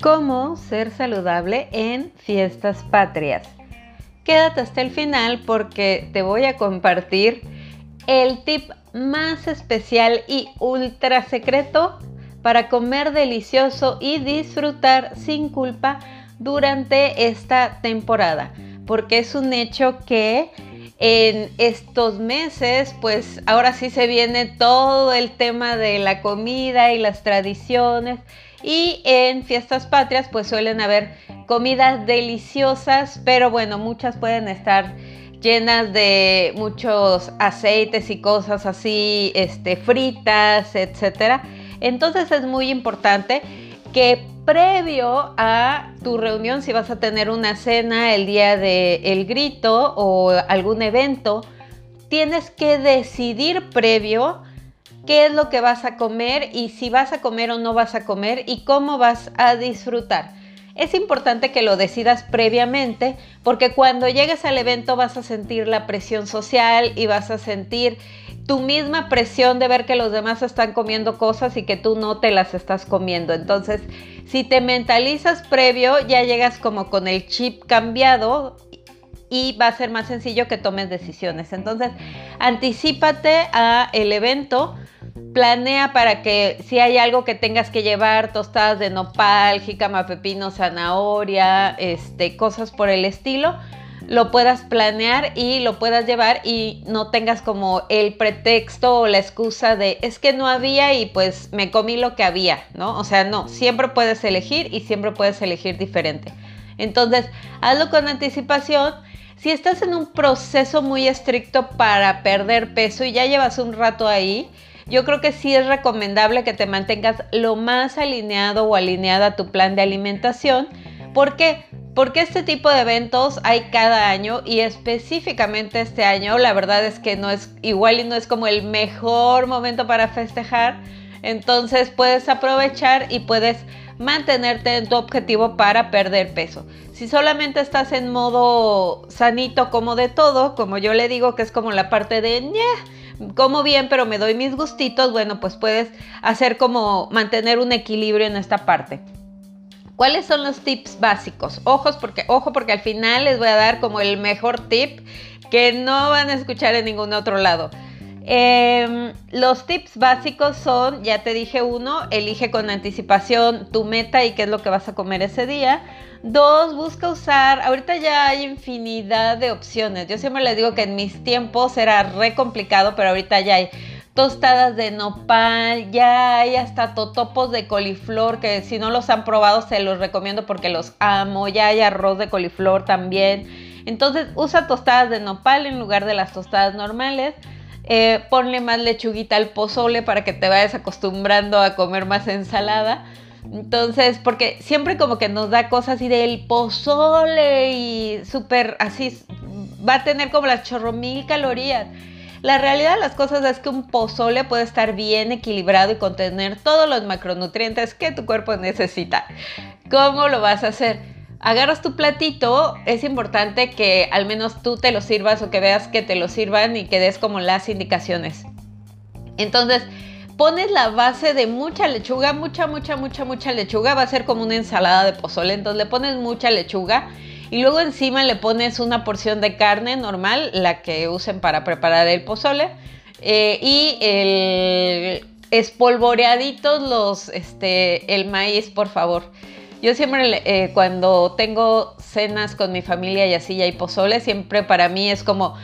¿Cómo ser saludable en fiestas patrias? Quédate hasta el final porque te voy a compartir el tip más especial y ultra secreto para comer delicioso y disfrutar sin culpa durante esta temporada. Porque es un hecho que en estos meses, pues ahora sí se viene todo el tema de la comida y las tradiciones. Y en fiestas patrias, pues suelen haber comidas deliciosas, pero bueno, muchas pueden estar llenas de muchos aceites y cosas así, este, fritas, etcétera. Entonces es muy importante que previo a tu reunión, si vas a tener una cena el día del grito o algún evento, tienes que decidir previo qué es lo que vas a comer y si vas a comer o no vas a comer y cómo vas a disfrutar. Es importante que lo decidas previamente porque cuando llegues al evento vas a sentir la presión social y vas a sentir tu misma presión de ver que los demás están comiendo cosas y que tú no te las estás comiendo. Entonces, si te mentalizas previo, ya llegas como con el chip cambiado y va a ser más sencillo que tomes decisiones. Entonces, anticipate a el evento, planea para que si hay algo que tengas que llevar, tostadas de nopal, jícama, pepino, zanahoria, este, cosas por el estilo, lo puedas planear y lo puedas llevar y no tengas como el pretexto o la excusa de es que no había y pues me comí lo que había, ¿no? O sea, no, siempre puedes elegir y siempre puedes elegir diferente. Entonces, hazlo con anticipación. Si estás en un proceso muy estricto para perder peso y ya llevas un rato ahí, yo creo que sí es recomendable que te mantengas lo más alineado o alineada a tu plan de alimentación. ¿Por qué? porque este tipo de eventos hay cada año y específicamente este año la verdad es que no es igual y no es como el mejor momento para festejar. Entonces puedes aprovechar y puedes mantenerte en tu objetivo para perder peso. Si solamente estás en modo sanito como de todo, como yo le digo que es como la parte de como bien pero me doy mis gustitos, bueno, pues puedes hacer como mantener un equilibrio en esta parte. ¿Cuáles son los tips básicos? Ojos porque, ojo, porque al final les voy a dar como el mejor tip que no van a escuchar en ningún otro lado. Em, los tips básicos son, ya te dije uno, elige con anticipación tu meta y qué es lo que vas a comer ese día. Dos, busca usar, ahorita ya hay infinidad de opciones. Yo siempre les digo que en mis tiempos era re complicado, pero ahorita ya hay tostadas de nopal, ya hay hasta totopos de coliflor que si no los han probado se los recomiendo porque los amo, ya hay arroz de coliflor también. Entonces usa tostadas de nopal en lugar de las tostadas normales. Eh, ponle más lechuguita al pozole para que te vayas acostumbrando a comer más ensalada. Entonces, porque siempre como que nos da cosas así del pozole y súper así, va a tener como las chorro mil calorías. La realidad de las cosas es que un pozole puede estar bien equilibrado y contener todos los macronutrientes que tu cuerpo necesita. ¿Cómo lo vas a hacer? Agarras tu platito, es importante que al menos tú te lo sirvas o que veas que te lo sirvan y que des como las indicaciones. Entonces, pones la base de mucha lechuga, mucha, mucha, mucha, mucha lechuga. Va a ser como una ensalada de pozole. Entonces le pones mucha lechuga y luego encima le pones una porción de carne normal, la que usen para preparar el pozole. Eh, y el espolvoreaditos los, este, el maíz, por favor. Yo siempre eh, cuando tengo cenas con mi familia y así ya hay pozole, siempre para mí es como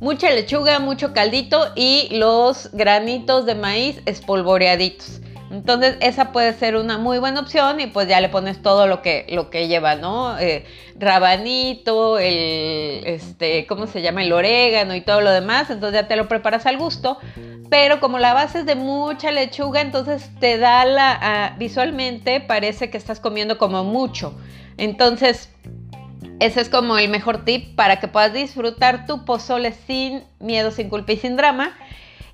mucha lechuga, mucho caldito y los granitos de maíz espolvoreaditos. Entonces esa puede ser una muy buena opción y pues ya le pones todo lo que, lo que lleva, ¿no? Eh, rabanito, el, este, ¿cómo se llama? El orégano y todo lo demás, entonces ya te lo preparas al gusto. Pero como la base es de mucha lechuga, entonces te da la, visualmente parece que estás comiendo como mucho. Entonces ese es como el mejor tip para que puedas disfrutar tu pozole sin miedo, sin culpa y sin drama.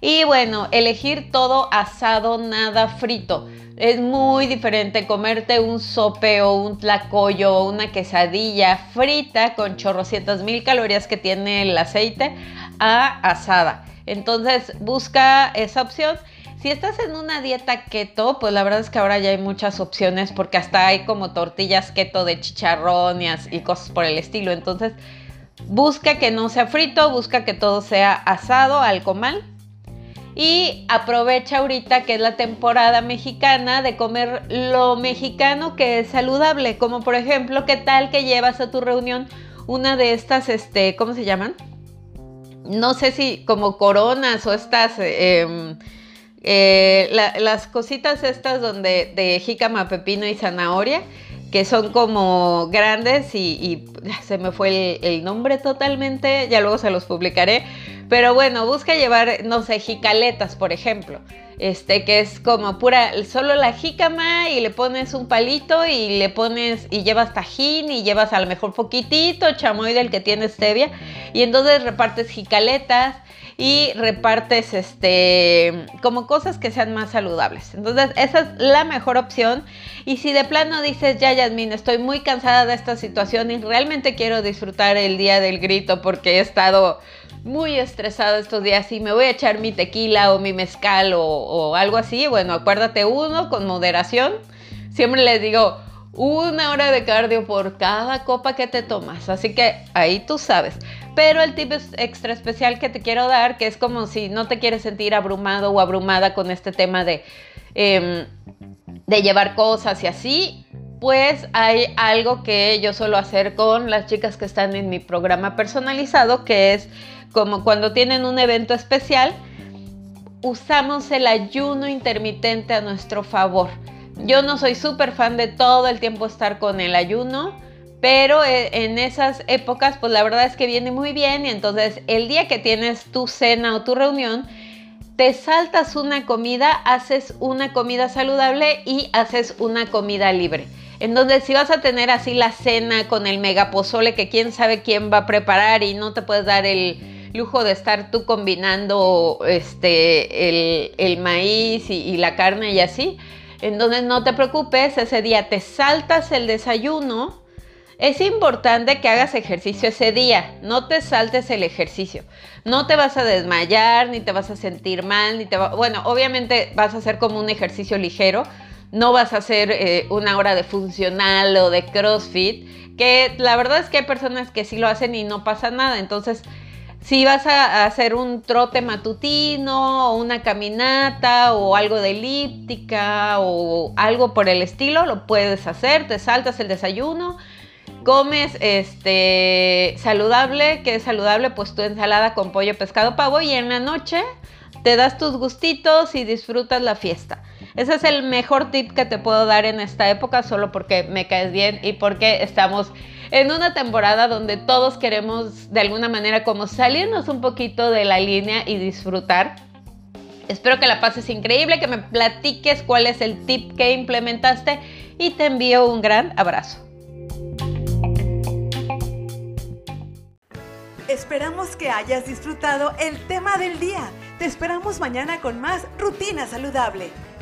Y bueno, elegir todo asado, nada frito. Es muy diferente comerte un sope o un tlacoyo o una quesadilla frita con chorrocientas mil calorías que tiene el aceite a asada. Entonces busca esa opción. Si estás en una dieta keto, pues la verdad es que ahora ya hay muchas opciones porque hasta hay como tortillas keto de chicharrón y, cosas por el estilo. Entonces, busca que no sea frito, busca que todo sea asado al comal. Y aprovecha ahorita que es la temporada mexicana de comer lo mexicano que es saludable. Como por ejemplo, ¿qué tal que llevas a tu reunión una de estas, este, ¿cómo se llaman? No sé si como coronas o estas... Em, eh, las cositas estas donde de jícama, pepino y zanahoria, que son como grandes y, se me fue el, nombre totalmente, ya luego se los publicaré. Pero bueno, busca llevar, no sé, jicaletas, por ejemplo. Este, que es como pura, solo la jícama y le pones un palito y le pones, y llevas tajín y llevas a lo mejor poquitito chamoy del que tiene stevia. Y entonces repartes jicaletas y repartes este como cosas que sean más saludables. Entonces, esa es la mejor opción. Y si de plano dices, ya Yasmin, estoy muy cansada de esta situación y realmente quiero disfrutar el día del grito porque he estado muy estresado estos días y me voy a echar mi tequila o mi mezcal o, algo así, bueno, acuérdate uno con moderación. Siempre les digo, una hora de cardio por cada copa que te tomas. Así que ahí tú sabes. Pero el tip extra especial que te quiero dar, que es como si no te quieres sentir abrumado o abrumada con este tema de, em, de llevar cosas y así, pues hay algo que yo suelo hacer con las chicas que están en mi programa personalizado, que es como cuando tienen un evento especial, usamos el ayuno intermitente a nuestro favor. Yo no soy súper fan de todo el tiempo estar con el ayuno pero eh, en esas épocas, pues la verdad es que viene muy bien y entonces el día que tienes tu cena o tu reunión, te saltas una comida, haces una comida saludable y haces una comida libre. Entonces, si vas a tener así la cena con el megapozole que quién sabe quién va a preparar y no te puedes dar el lujo de estar tú combinando este, el, maíz y, y la carne y así, entonces no te preocupes, ese día te saltas el desayuno, es importante que hagas ejercicio ese día, no te saltes el ejercicio. No te vas a desmayar, ni te vas a sentir mal, ni te va... Bueno, obviamente vas a hacer como un ejercicio ligero, no vas a hacer eh, una hora de funcional o de CrossFit, que la verdad es que hay personas que sí lo hacen y no pasa nada. Entonces, si vas a hacer un trote matutino o una caminata o algo de elíptica o algo por el estilo, lo puedes hacer, te saltas el desayuno comes este saludable, que es saludable, pues tu ensalada con pollo, pescado, pavo y en la noche te das tus gustitos y disfrutas la fiesta. Ese es el mejor tip que te puedo dar en esta época, solo porque me caes bien y porque estamos en una temporada donde todos queremos de alguna manera como salirnos un poquito de la línea y disfrutar. Espero que la pases increíble, que me platiques cuál es el tip que implementaste y te envío un gran abrazo. Esperamos que hayas disfrutado el tema del día. Te esperamos mañana con más Rutina Saludable.